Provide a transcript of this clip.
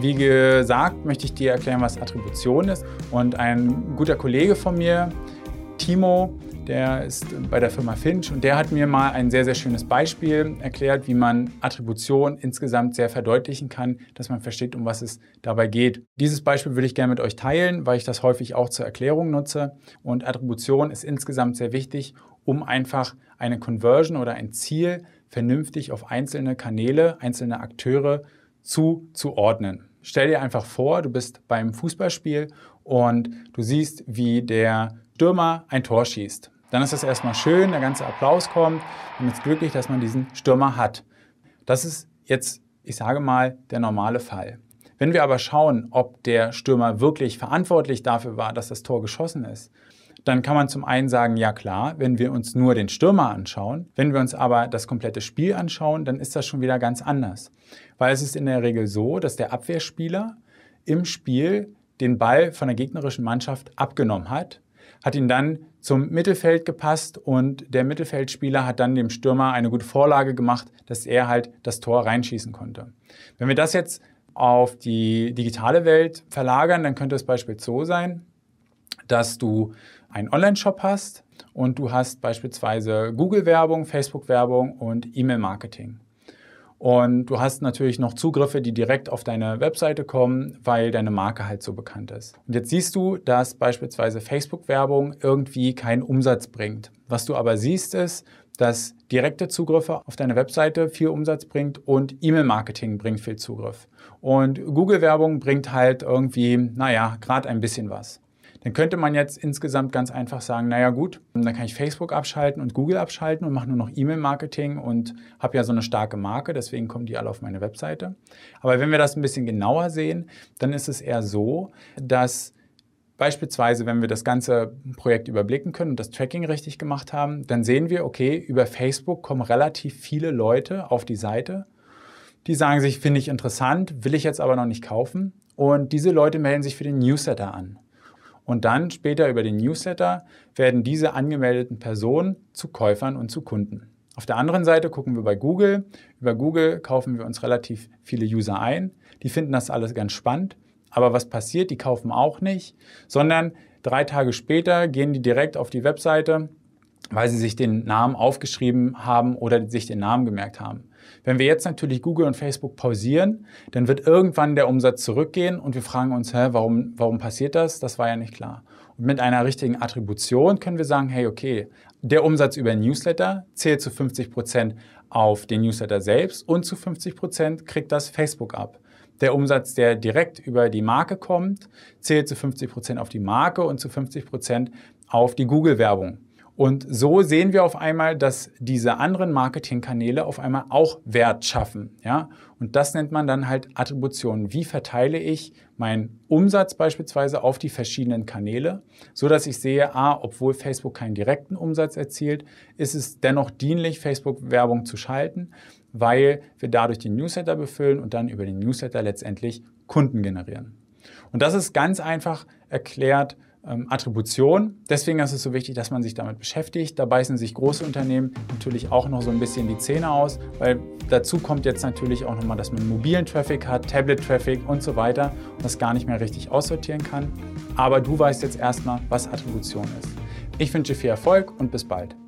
Wie gesagt, möchte ich dir erklären, was Attribution ist. Und ein guter Kollege von mir, Timo, der ist bei der Firma Finch und der hat mir mal ein sehr, sehr schönes Beispiel erklärt, wie man Attribution insgesamt sehr verdeutlichen kann, dass man versteht, um was es dabei geht. Dieses Beispiel würde ich gerne mit euch teilen, weil ich das häufig auch zur Erklärung nutze. Und Attribution ist insgesamt sehr wichtig, um einfach eine Conversion oder ein Ziel vernünftig auf einzelne Kanäle, einzelne Akteure zuzuordnen. Stell dir einfach vor, du bist beim Fußballspiel und du siehst, wie der Stürmer ein Tor schießt. Dann ist das erstmal schön, der ganze Applaus kommt. Man ist glücklich, dass man diesen Stürmer hat. Das ist jetzt, ich sage mal, der normale Fall. Wenn wir aber schauen, ob der Stürmer wirklich verantwortlich dafür war, dass das Tor geschossen ist, dann kann man zum einen sagen, ja klar, wenn wir uns nur den Stürmer anschauen. Wenn wir uns aber das komplette Spiel anschauen, dann ist das schon wieder ganz anders. Weil es ist in der Regel so, dass der Abwehrspieler im Spiel den Ball von der gegnerischen Mannschaft abgenommen hat hat ihn dann zum Mittelfeld gepasst und der Mittelfeldspieler hat dann dem Stürmer eine gute Vorlage gemacht, dass er halt das Tor reinschießen konnte. Wenn wir das jetzt auf die digitale Welt verlagern, dann könnte es beispielsweise so sein, dass du einen Online-Shop hast und du hast beispielsweise Google-Werbung, Facebook-Werbung und E-Mail-Marketing. Und du hast natürlich noch Zugriffe, die direkt auf deine Webseite kommen, weil deine Marke halt so bekannt ist. Und jetzt siehst du, dass beispielsweise Facebook-Werbung irgendwie keinen Umsatz bringt. Was du aber siehst, ist, dass direkte Zugriffe auf deine Webseite viel Umsatz bringt und E-Mail-Marketing bringt viel Zugriff. Und Google-Werbung bringt halt irgendwie, naja, gerade ein bisschen was. Dann könnte man jetzt insgesamt ganz einfach sagen, naja gut, dann kann ich Facebook abschalten und Google abschalten und mache nur noch E-Mail-Marketing und habe ja so eine starke Marke, deswegen kommen die alle auf meine Webseite. Aber wenn wir das ein bisschen genauer sehen, dann ist es eher so, dass Beispielsweise, wenn wir das ganze Projekt überblicken können und das Tracking richtig gemacht haben, dann sehen wir, okay, über Facebook kommen relativ viele Leute auf die Seite, die sagen sich, finde ich interessant, will ich jetzt aber noch nicht kaufen. Und diese Leute melden sich für den Newsletter an. Und dann später über den Newsletter werden diese angemeldeten Personen zu Käufern und zu Kunden. Auf der anderen Seite gucken wir bei Google. Über Google kaufen wir uns relativ viele User ein. Die finden das alles ganz spannend. Aber was passiert? Die kaufen auch nicht, sondern drei Tage später gehen die direkt auf die Webseite, weil sie sich den Namen aufgeschrieben haben oder sich den Namen gemerkt haben. Wenn wir jetzt natürlich Google und Facebook pausieren, dann wird irgendwann der Umsatz zurückgehen und wir fragen uns, hä, warum, warum passiert das? Das war ja nicht klar. Und mit einer richtigen Attribution können wir sagen, hey, okay, der Umsatz über Newsletter zählt zu 50 Prozent auf den Newsletter selbst und zu 50 Prozent kriegt das Facebook ab. Der Umsatz, der direkt über die Marke kommt, zählt zu 50 Prozent auf die Marke und zu 50 Prozent auf die Google-Werbung. Und so sehen wir auf einmal, dass diese anderen Marketingkanäle auf einmal auch Wert schaffen. Ja? Und das nennt man dann halt Attribution. Wie verteile ich meinen Umsatz beispielsweise auf die verschiedenen Kanäle, so dass ich sehe, ah, obwohl Facebook keinen direkten Umsatz erzielt, ist es dennoch dienlich, Facebook-Werbung zu schalten, weil wir dadurch den Newsletter befüllen und dann über den Newsletter letztendlich Kunden generieren. Und das ist ganz einfach erklärt ähm, Attribution. Deswegen ist es so wichtig, dass man sich damit beschäftigt. Da beißen sich große Unternehmen natürlich auch noch so ein bisschen die Zähne aus, weil dazu kommt jetzt natürlich auch nochmal, dass man mobilen Traffic hat, Tablet-Traffic und so weiter und das gar nicht mehr richtig aussortieren kann. Aber du weißt jetzt erstmal, was Attribution ist. Ich wünsche viel Erfolg und bis bald.